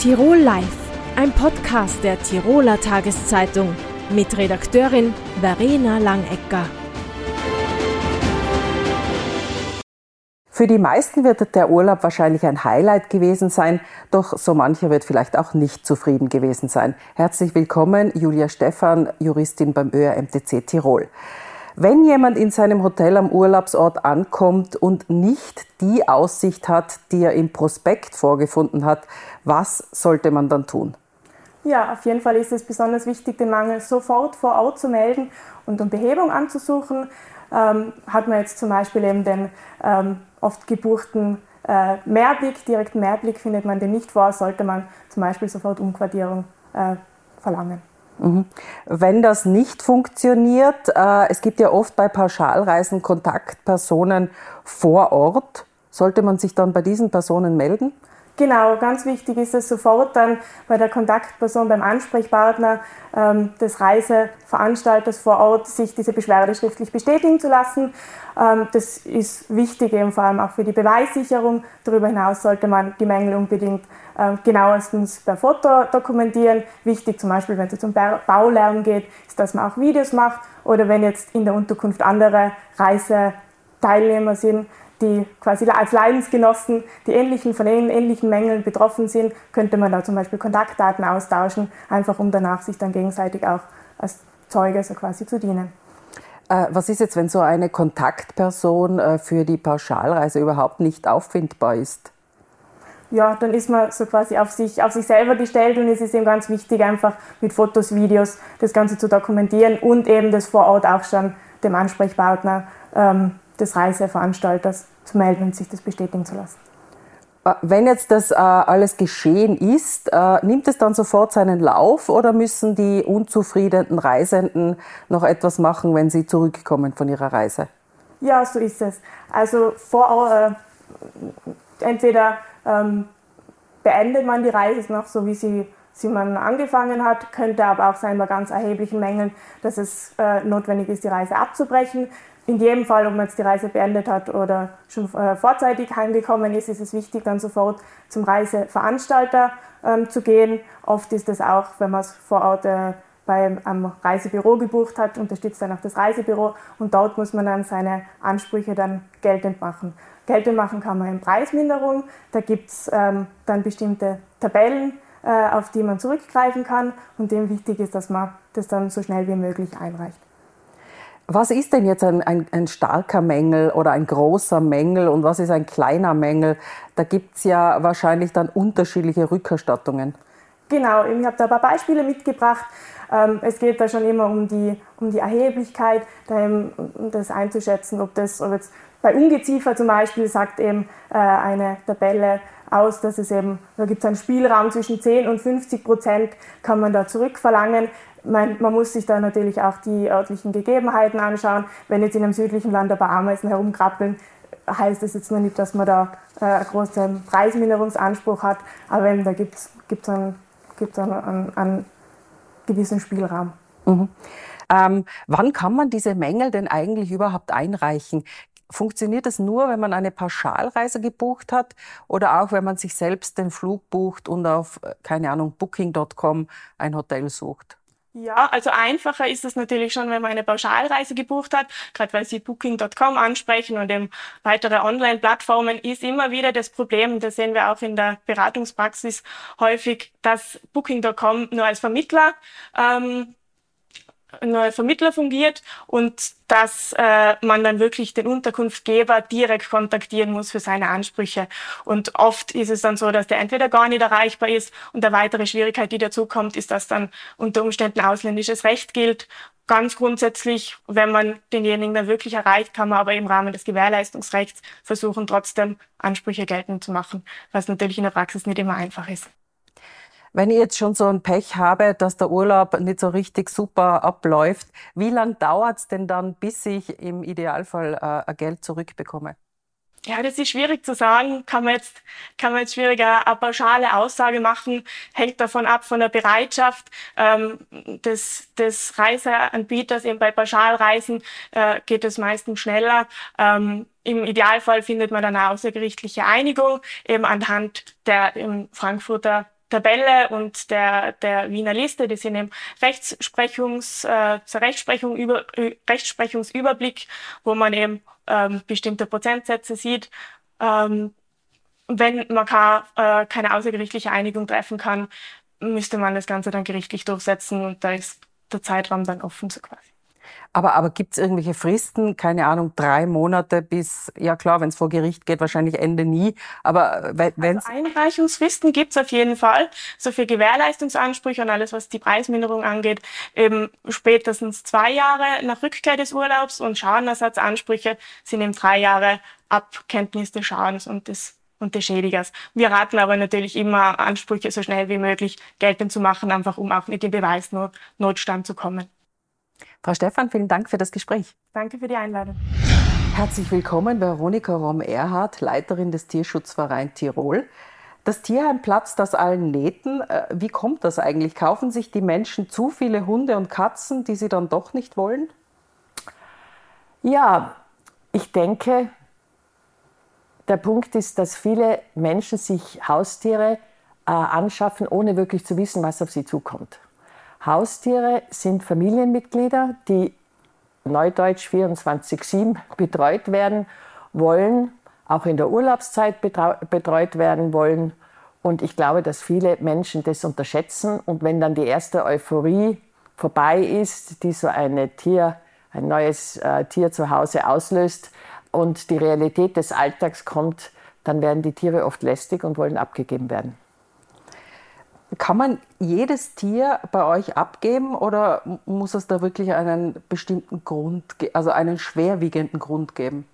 Tirol Live, ein Podcast der Tiroler Tageszeitung mit Redakteurin Verena Langecker. Für die meisten wird der Urlaub wahrscheinlich ein Highlight gewesen sein, doch so mancher wird vielleicht auch nicht zufrieden gewesen sein. Herzlich willkommen, Julia Stephan, Juristin beim ÖRMTC Tirol. Wenn jemand in seinem Hotel am Urlaubsort ankommt und nicht die Aussicht hat, die er im Prospekt vorgefunden hat, was sollte man dann tun? Ja, auf jeden Fall ist es besonders wichtig, den Mangel sofort vor Ort zu melden und um Behebung anzusuchen. Ähm, hat man jetzt zum Beispiel eben den ähm, oft gebuchten äh, Mehrblick, direkten Mehrblick findet man den nicht vor, sollte man zum Beispiel sofort Umquartierung äh, verlangen. Mhm. Wenn das nicht funktioniert, äh, es gibt ja oft bei Pauschalreisen Kontaktpersonen vor Ort, sollte man sich dann bei diesen Personen melden? Genau, ganz wichtig ist es sofort dann bei der Kontaktperson, beim Ansprechpartner ähm, des Reiseveranstalters vor Ort, sich diese Beschwerde schriftlich bestätigen zu lassen. Ähm, das ist wichtig eben vor allem auch für die Beweissicherung. Darüber hinaus sollte man die Mängel unbedingt äh, genauestens per Foto dokumentieren. Wichtig zum Beispiel, wenn es um Baulärm geht, ist, dass man auch Videos macht oder wenn jetzt in der Unterkunft andere Reiseteilnehmer sind, die quasi als Leidensgenossen, die ähnlichen, von ähnlichen Mängeln betroffen sind, könnte man da zum Beispiel Kontaktdaten austauschen, einfach um danach sich dann gegenseitig auch als Zeuge so quasi zu dienen. Äh, was ist jetzt, wenn so eine Kontaktperson äh, für die Pauschalreise überhaupt nicht auffindbar ist? Ja, dann ist man so quasi auf sich, auf sich selber gestellt und es ist eben ganz wichtig, einfach mit Fotos, Videos das Ganze zu dokumentieren und eben das vor Ort auch schon dem Ansprechpartner ähm, des Reiseveranstalters zu melden und sich das bestätigen zu lassen. Äh, wenn jetzt das äh, alles geschehen ist, äh, nimmt es dann sofort seinen Lauf oder müssen die unzufriedenen Reisenden noch etwas machen, wenn sie zurückkommen von ihrer Reise? Ja, so ist es. Also vor, äh, entweder ähm, beendet man die Reise noch so, wie sie, sie man angefangen hat, könnte aber auch sein bei ganz erheblichen Mängeln, dass es äh, notwendig ist, die Reise abzubrechen in jedem Fall, ob man jetzt die Reise beendet hat oder schon äh, vorzeitig heimgekommen ist, ist es wichtig, dann sofort zum Reiseveranstalter ähm, zu gehen. Oft ist es auch, wenn man es vor Ort äh, beim Reisebüro gebucht hat, unterstützt dann auch das Reisebüro und dort muss man dann seine Ansprüche dann geltend machen. Geltend machen kann man in Preisminderung, da gibt es ähm, dann bestimmte Tabellen, äh, auf die man zurückgreifen kann und dem wichtig ist, dass man das dann so schnell wie möglich einreicht. Was ist denn jetzt ein, ein, ein, starker Mängel oder ein großer Mängel und was ist ein kleiner Mängel? Da gibt es ja wahrscheinlich dann unterschiedliche Rückerstattungen. Genau, ich habe da ein paar Beispiele mitgebracht. Ähm, es geht da schon immer um die, um die Erheblichkeit, um das einzuschätzen, ob das ob jetzt bei Ungeziefer zum Beispiel sagt eben äh, eine Tabelle aus, dass es eben, da gibt es einen Spielraum zwischen 10 und 50 Prozent, kann man da zurückverlangen. Man, man, muss sich da natürlich auch die örtlichen Gegebenheiten anschauen. Wenn jetzt in einem südlichen Land ein paar Ameisen herumkrabbeln, heißt das jetzt nur nicht, dass man da äh, einen großen Preisminderungsanspruch hat, aber eben, da gibt es einen, einen, einen, einen gewissen Spielraum. Mhm. Ähm, wann kann man diese Mängel denn eigentlich überhaupt einreichen? Funktioniert das nur, wenn man eine Pauschalreise gebucht hat oder auch, wenn man sich selbst den Flug bucht und auf, äh, keine Ahnung, booking.com ein Hotel sucht? Ja, also einfacher ist es natürlich schon, wenn man eine Pauschalreise gebucht hat, gerade weil Sie Booking.com ansprechen und eben weitere Online-Plattformen, ist immer wieder das Problem, das sehen wir auch in der Beratungspraxis häufig, dass Booking.com nur als Vermittler ähm, neuer Vermittler fungiert und dass äh, man dann wirklich den Unterkunftgeber direkt kontaktieren muss für seine Ansprüche. Und oft ist es dann so, dass der entweder gar nicht erreichbar ist und eine weitere Schwierigkeit, die dazu kommt, ist, dass dann unter Umständen ausländisches Recht gilt. Ganz grundsätzlich, wenn man denjenigen dann wirklich erreicht, kann man aber im Rahmen des Gewährleistungsrechts versuchen, trotzdem Ansprüche geltend zu machen, was natürlich in der Praxis nicht immer einfach ist. Wenn ich jetzt schon so ein Pech habe, dass der Urlaub nicht so richtig super abläuft, wie lange dauert es denn dann, bis ich im Idealfall äh, Geld zurückbekomme? Ja, das ist schwierig zu sagen. Kann man jetzt, kann man jetzt schwieriger eine pauschale Aussage machen. Hängt davon ab von der Bereitschaft ähm, des, des Reiseanbieters. Eben bei Pauschalreisen äh, geht es meistens schneller. Ähm, Im Idealfall findet man dann eine außergerichtliche Einigung eben anhand der im Frankfurter Tabelle und der, der Wiener Liste, die sind im Rechtsprechungs, äh, zur Rechtsprechung über, Rechtsprechungsüberblick, wo man eben ähm, bestimmte Prozentsätze sieht. Ähm, wenn man kann, äh, keine außergerichtliche Einigung treffen kann, müsste man das Ganze dann gerichtlich durchsetzen und da ist der Zeitraum dann offen so quasi. Aber, aber gibt es irgendwelche Fristen, keine Ahnung, drei Monate bis, ja klar, wenn es vor Gericht geht, wahrscheinlich Ende nie, aber wenn also Einreichungsfristen gibt es auf jeden Fall, so für Gewährleistungsansprüche und alles, was die Preisminderung angeht, eben spätestens zwei Jahre nach Rückkehr des Urlaubs und Schadenersatzansprüche sind eben drei Jahre ab Kenntnis des Schadens und des und des Schädigers. Wir raten aber natürlich immer, Ansprüche so schnell wie möglich geltend zu machen, einfach um auch nicht in Beweisnotstand zu kommen. Frau Stephan, vielen Dank für das Gespräch. Danke für die Einladung. Herzlich willkommen, Veronika Rom-Erhardt, Leiterin des Tierschutzvereins Tirol. Das Tierheim platzt aus allen Nähten. Äh, wie kommt das eigentlich? Kaufen sich die Menschen zu viele Hunde und Katzen, die sie dann doch nicht wollen? Ja, ich denke, der Punkt ist, dass viele Menschen sich Haustiere äh, anschaffen, ohne wirklich zu wissen, was auf sie zukommt. Haustiere sind Familienmitglieder, die neudeutsch 24-7 betreut werden wollen, auch in der Urlaubszeit betreut werden wollen. Und ich glaube, dass viele Menschen das unterschätzen. Und wenn dann die erste Euphorie vorbei ist, die so eine Tier, ein neues äh, Tier zu Hause auslöst und die Realität des Alltags kommt, dann werden die Tiere oft lästig und wollen abgegeben werden. Kann man jedes Tier bei euch abgeben oder muss es da wirklich einen bestimmten Grund, also einen schwerwiegenden Grund geben?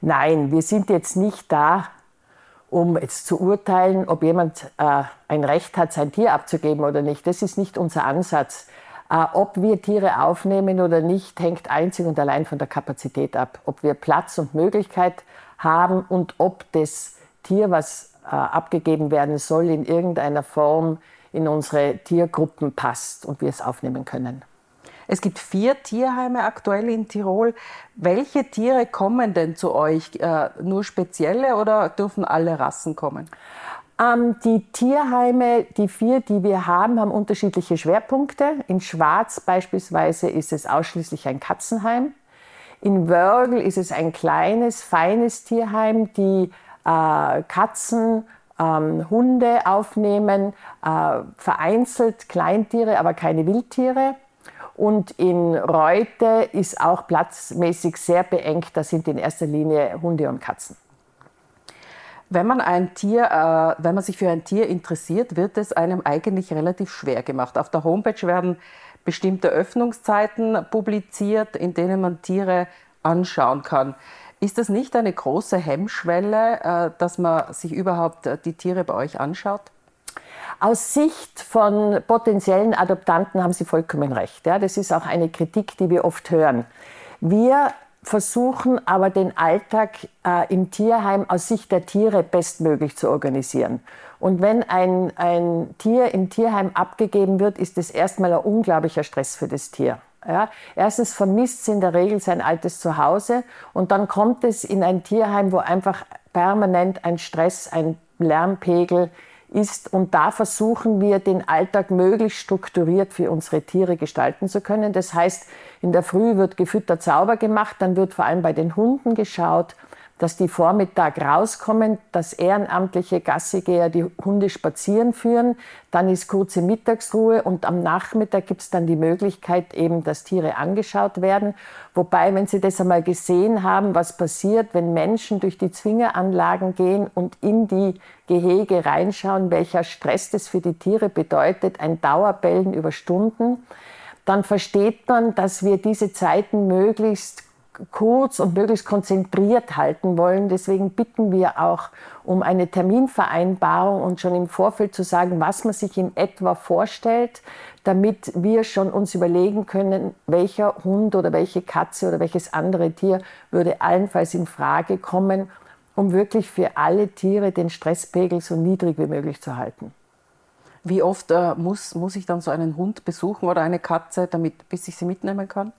Nein, wir sind jetzt nicht da, um jetzt zu urteilen, ob jemand äh, ein Recht hat, sein Tier abzugeben oder nicht. Das ist nicht unser Ansatz. Äh, ob wir Tiere aufnehmen oder nicht, hängt einzig und allein von der Kapazität ab. Ob wir Platz und Möglichkeit haben und ob das Tier, was äh, abgegeben werden soll, in irgendeiner Form in unsere Tiergruppen passt und wir es aufnehmen können. Es gibt vier Tierheime aktuell in Tirol. Welche Tiere kommen denn zu euch? Äh, nur spezielle oder dürfen alle Rassen kommen? Ähm, die Tierheime, die vier, die wir haben, haben unterschiedliche Schwerpunkte. In Schwarz beispielsweise ist es ausschließlich ein Katzenheim. In Wörgl ist es ein kleines, feines Tierheim, die äh, Katzen, ähm, Hunde aufnehmen, äh, vereinzelt Kleintiere, aber keine Wildtiere. Und in Reute ist auch platzmäßig sehr beengt. Da sind in erster Linie Hunde und Katzen. Wenn man ein Tier, äh, wenn man sich für ein Tier interessiert, wird es einem eigentlich relativ schwer gemacht. Auf der Homepage werden bestimmte Öffnungszeiten publiziert, in denen man Tiere anschauen kann. Ist das nicht eine große Hemmschwelle, äh, dass man sich überhaupt äh, die Tiere bei euch anschaut? Aus Sicht von potenziellen Adoptanten haben Sie vollkommen recht. Ja, das ist auch eine Kritik, die wir oft hören. Wir versuchen aber den Alltag äh, im Tierheim aus Sicht der Tiere bestmöglich zu organisieren. Und wenn ein, ein Tier im Tierheim abgegeben wird, ist es erstmal ein unglaublicher Stress für das Tier. Ja, erstens vermisst es in der Regel sein altes Zuhause und dann kommt es in ein Tierheim, wo einfach permanent ein Stress, ein Lärmpegel ist. Und da versuchen wir, den Alltag möglichst strukturiert für unsere Tiere gestalten zu können. Das heißt, in der Früh wird gefüttert sauber gemacht, dann wird vor allem bei den Hunden geschaut, dass die Vormittag rauskommen, dass ehrenamtliche Gassigeher die Hunde spazieren führen. Dann ist kurze Mittagsruhe und am Nachmittag gibt es dann die Möglichkeit eben, dass Tiere angeschaut werden. Wobei, wenn Sie das einmal gesehen haben, was passiert, wenn Menschen durch die Zwingeranlagen gehen und in die Gehege reinschauen, welcher Stress das für die Tiere bedeutet, ein Dauerbellen über Stunden, dann versteht man, dass wir diese Zeiten möglichst kurz und möglichst konzentriert halten wollen. Deswegen bitten wir auch um eine Terminvereinbarung und schon im Vorfeld zu sagen, was man sich in etwa vorstellt, damit wir schon uns überlegen können, welcher Hund oder welche Katze oder welches andere Tier würde allenfalls in Frage kommen, um wirklich für alle Tiere den Stresspegel so niedrig wie möglich zu halten. Wie oft äh, muss, muss ich dann so einen Hund besuchen oder eine Katze, damit, bis ich sie mitnehmen kann?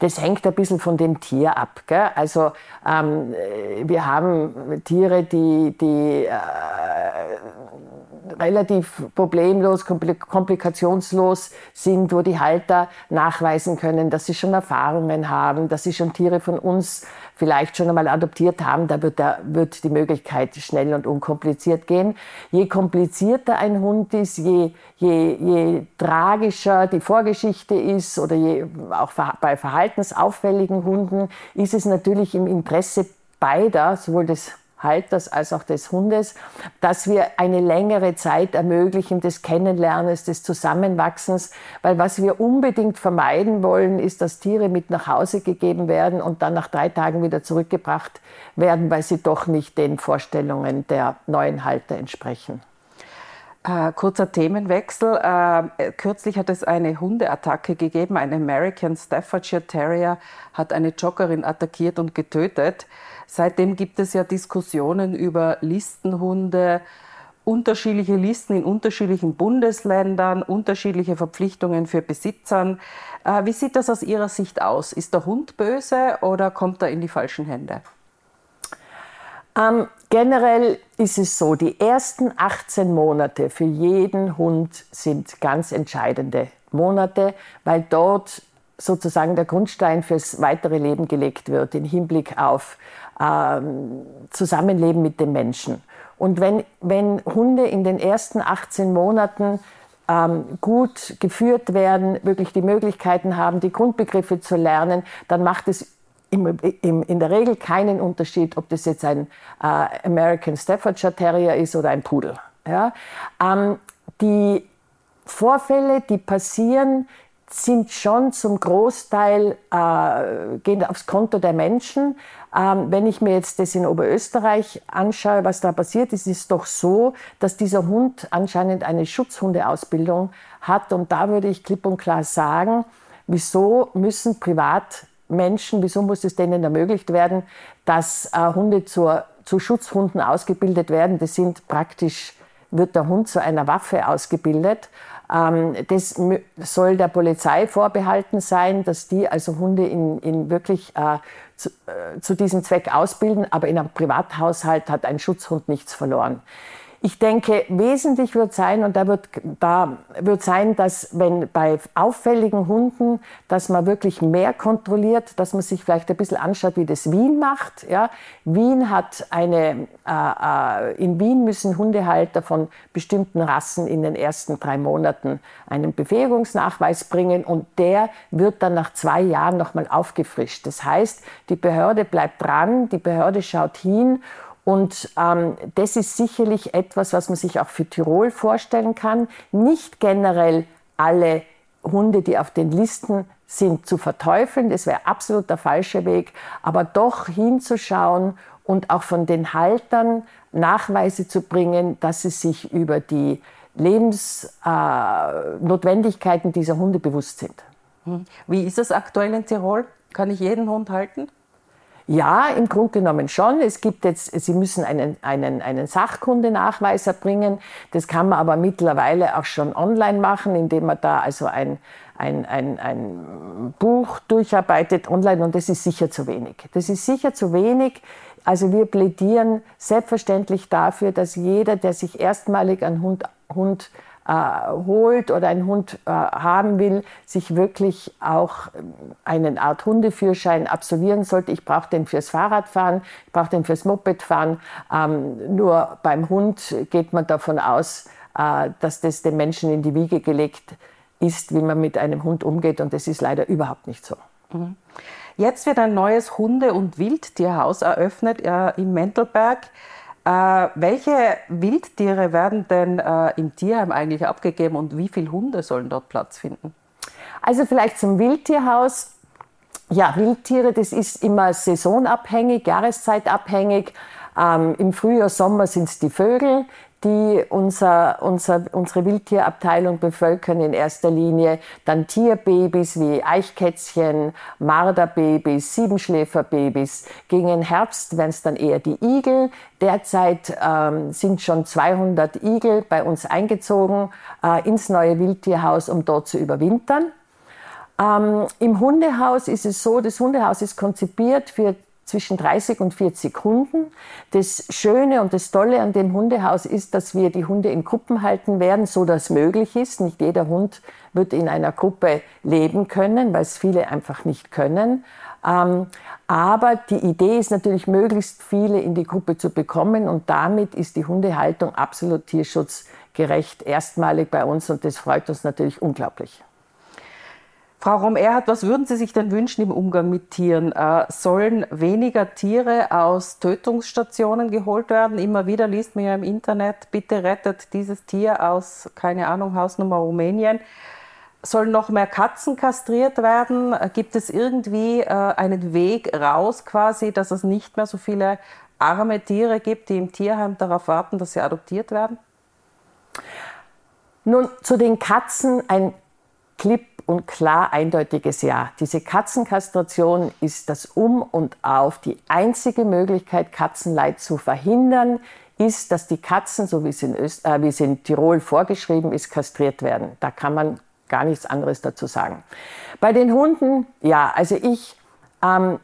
Das hängt ein bisschen von dem Tier ab. Gell? Also ähm, wir haben Tiere, die, die äh, relativ problemlos, komplikationslos sind, wo die Halter nachweisen können, dass sie schon Erfahrungen haben, dass sie schon Tiere von uns vielleicht schon einmal adoptiert haben, da wird, da wird die Möglichkeit schnell und unkompliziert gehen. Je komplizierter ein Hund ist, je, je, je tragischer die Vorgeschichte ist oder je, auch bei verhaltensauffälligen Hunden, ist es natürlich im Interesse beider, sowohl des Halters als auch des Hundes, dass wir eine längere Zeit ermöglichen des Kennenlernens, des Zusammenwachsens, weil was wir unbedingt vermeiden wollen, ist, dass Tiere mit nach Hause gegeben werden und dann nach drei Tagen wieder zurückgebracht werden, weil sie doch nicht den Vorstellungen der neuen Halter entsprechen. Äh, kurzer Themenwechsel. Äh, kürzlich hat es eine Hundeattacke gegeben. Ein American Staffordshire Terrier hat eine Joggerin attackiert und getötet. Seitdem gibt es ja Diskussionen über Listenhunde, unterschiedliche Listen in unterschiedlichen Bundesländern, unterschiedliche Verpflichtungen für Besitzern. Äh, wie sieht das aus Ihrer Sicht aus? Ist der Hund böse oder kommt er in die falschen Hände? Ähm, generell ist es so, die ersten 18 Monate für jeden Hund sind ganz entscheidende Monate, weil dort sozusagen der Grundstein fürs weitere Leben gelegt wird im Hinblick auf ähm, Zusammenleben mit den Menschen. Und wenn, wenn Hunde in den ersten 18 Monaten ähm, gut geführt werden, wirklich die Möglichkeiten haben, die Grundbegriffe zu lernen, dann macht es in der Regel keinen Unterschied, ob das jetzt ein äh, American Staffordshire Terrier ist oder ein Pudel. Ähm, die Vorfälle, die passieren, sind schon zum Großteil, äh, gehen aufs Konto der Menschen. Ähm, wenn ich mir jetzt das in Oberösterreich anschaue, was da passiert ist, ist es doch so, dass dieser Hund anscheinend eine Schutzhundeausbildung hat. Und da würde ich klipp und klar sagen, wieso müssen Privatmenschen, wieso muss es denen ermöglicht werden, dass äh, Hunde zur, zu Schutzhunden ausgebildet werden? Das sind praktisch, wird der Hund zu einer Waffe ausgebildet. Ähm, das soll der Polizei vorbehalten sein, dass die also Hunde in, in wirklich äh, zu, äh, zu diesem Zweck ausbilden, aber in einem Privathaushalt hat ein Schutzhund nichts verloren. Ich denke, wesentlich wird sein, und da wird, da wird sein, dass wenn bei auffälligen Hunden, dass man wirklich mehr kontrolliert, dass man sich vielleicht ein bisschen anschaut, wie das Wien macht. Ja, Wien hat eine, äh, äh, in Wien müssen Hundehalter von bestimmten Rassen in den ersten drei Monaten einen Befähigungsnachweis bringen und der wird dann nach zwei Jahren nochmal aufgefrischt. Das heißt, die Behörde bleibt dran, die Behörde schaut hin und ähm, das ist sicherlich etwas, was man sich auch für Tirol vorstellen kann. Nicht generell alle Hunde, die auf den Listen sind, zu verteufeln. Das wäre absolut der falsche Weg. Aber doch hinzuschauen und auch von den Haltern Nachweise zu bringen, dass sie sich über die Lebensnotwendigkeiten äh, dieser Hunde bewusst sind. Hm. Wie ist es aktuell in Tirol? Kann ich jeden Hund halten? Ja, im Grunde genommen schon. Es gibt jetzt, Sie müssen einen, einen, einen Sachkundenachweis erbringen. Das kann man aber mittlerweile auch schon online machen, indem man da also ein, ein, ein, ein Buch durcharbeitet online und das ist sicher zu wenig. Das ist sicher zu wenig. Also wir plädieren selbstverständlich dafür, dass jeder, der sich erstmalig einen Hund, Hund holt oder einen Hund äh, haben will, sich wirklich auch ähm, einen Art Hundeführerschein absolvieren sollte. Ich brauche den fürs Fahrradfahren, ich brauche den fürs Mopedfahren. Ähm, nur beim Hund geht man davon aus, äh, dass das den Menschen in die Wiege gelegt ist, wie man mit einem Hund umgeht. Und das ist leider überhaupt nicht so. Mhm. Jetzt wird ein neues Hunde- und Wildtierhaus eröffnet äh, im Mentelberg. Äh, welche Wildtiere werden denn äh, im Tierheim eigentlich abgegeben und wie viele Hunde sollen dort Platz finden? Also vielleicht zum Wildtierhaus. Ja, Wildtiere, das ist immer saisonabhängig, jahreszeitabhängig. Ähm, Im Frühjahr, Sommer sind es die Vögel, die unser, unser, unsere Wildtierabteilung bevölkern in erster Linie. Dann Tierbabys wie Eichkätzchen, Marderbabys, Siebenschläferbabys. Gegen den Herbst werden es dann eher die Igel. Derzeit ähm, sind schon 200 Igel bei uns eingezogen äh, ins neue Wildtierhaus, um dort zu überwintern. Ähm, Im Hundehaus ist es so, das Hundehaus ist konzipiert für zwischen 30 und 40 Hunden. Das Schöne und das Tolle an dem Hundehaus ist, dass wir die Hunde in Gruppen halten werden, so dass möglich ist. Nicht jeder Hund wird in einer Gruppe leben können, weil es viele einfach nicht können. Ähm, aber die Idee ist natürlich, möglichst viele in die Gruppe zu bekommen und damit ist die Hundehaltung absolut tierschutzgerecht erstmalig bei uns und das freut uns natürlich unglaublich. Frau Rom-Erhardt, was würden Sie sich denn wünschen im Umgang mit Tieren? Äh, sollen weniger Tiere aus Tötungsstationen geholt werden? Immer wieder liest man ja im Internet, bitte rettet dieses Tier aus, keine Ahnung, Hausnummer Rumänien. Sollen noch mehr Katzen kastriert werden? Gibt es irgendwie äh, einen Weg raus quasi, dass es nicht mehr so viele arme Tiere gibt, die im Tierheim darauf warten, dass sie adoptiert werden? Nun, zu den Katzen ein klipp und klar eindeutiges Ja. Diese Katzenkastration ist das Um und Auf. Die einzige Möglichkeit, Katzenleid zu verhindern, ist, dass die Katzen, so wie es in, Öst äh, wie es in Tirol vorgeschrieben ist, kastriert werden. Da kann man gar nichts anderes dazu sagen. Bei den Hunden, ja, also ich ähm,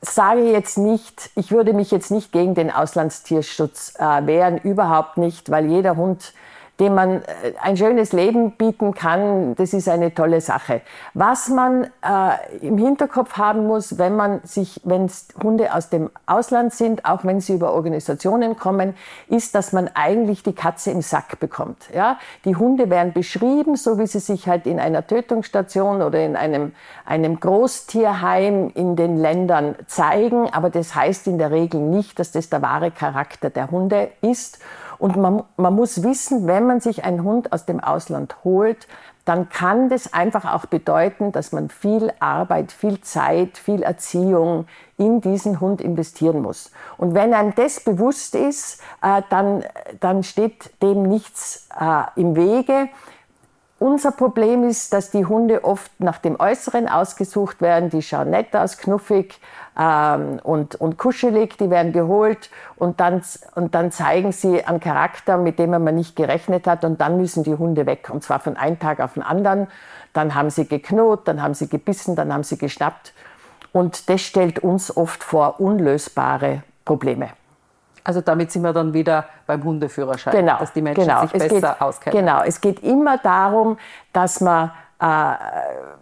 sage jetzt nicht, ich würde mich jetzt nicht gegen den Auslandstierschutz äh, wehren, überhaupt nicht, weil jeder Hund dem man äh, ein schönes Leben bieten kann, das ist eine tolle Sache. Was man äh, im Hinterkopf haben muss, wenn man sich, wenn Hunde aus dem Ausland sind, auch wenn sie über Organisationen kommen, ist, dass man eigentlich die Katze im Sack bekommt. Ja? Die Hunde werden beschrieben, so wie sie sich halt in einer Tötungsstation oder in einem, einem Großtierheim in den Ländern zeigen, aber das heißt in der Regel nicht, dass das der wahre Charakter der Hunde ist. Und man, man muss wissen, wenn man sich einen Hund aus dem Ausland holt, dann kann das einfach auch bedeuten, dass man viel Arbeit, viel Zeit, viel Erziehung in diesen Hund investieren muss. Und wenn einem das bewusst ist, äh, dann, dann steht dem nichts äh, im Wege. Unser Problem ist, dass die Hunde oft nach dem Äußeren ausgesucht werden. Die schauen nett aus, knuffig ähm, und, und kuschelig, die werden geholt und dann, und dann zeigen sie einen Charakter, mit dem man nicht gerechnet hat und dann müssen die Hunde weg und zwar von einem Tag auf den anderen. Dann haben sie geknot, dann haben sie gebissen, dann haben sie geschnappt und das stellt uns oft vor unlösbare Probleme. Also damit sind wir dann wieder beim Hundeführerschein, genau, dass die Menschen genau. sich besser geht, auskennen. Genau, es geht immer darum, dass man äh,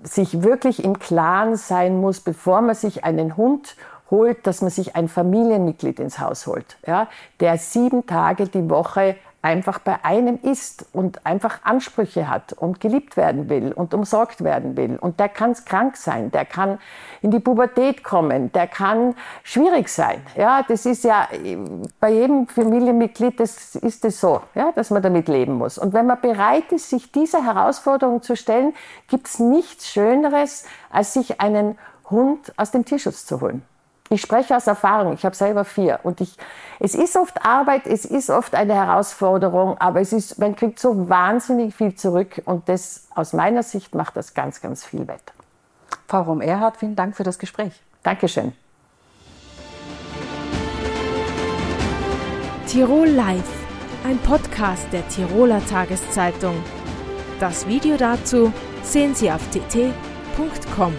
sich wirklich im Klaren sein muss, bevor man sich einen Hund holt, dass man sich ein Familienmitglied ins Haus holt, ja, der sieben Tage die Woche einfach bei einem ist und einfach Ansprüche hat und geliebt werden will und umsorgt werden will. Und der kann krank sein, der kann in die Pubertät kommen, der kann schwierig sein. Ja, das ist ja bei jedem Familienmitglied, das ist es so, ja, dass man damit leben muss. Und wenn man bereit ist, sich dieser Herausforderung zu stellen, gibt es nichts Schöneres, als sich einen Hund aus dem Tierschutz zu holen. Ich spreche aus Erfahrung, ich habe selber vier. Und ich, es ist oft Arbeit, es ist oft eine Herausforderung, aber es ist, man kriegt so wahnsinnig viel zurück und das aus meiner Sicht macht das ganz, ganz viel wett. Frau Rom-Erhardt, vielen Dank für das Gespräch. Dankeschön. Tirol Live, ein Podcast der Tiroler Tageszeitung. Das Video dazu sehen Sie auf tt.com.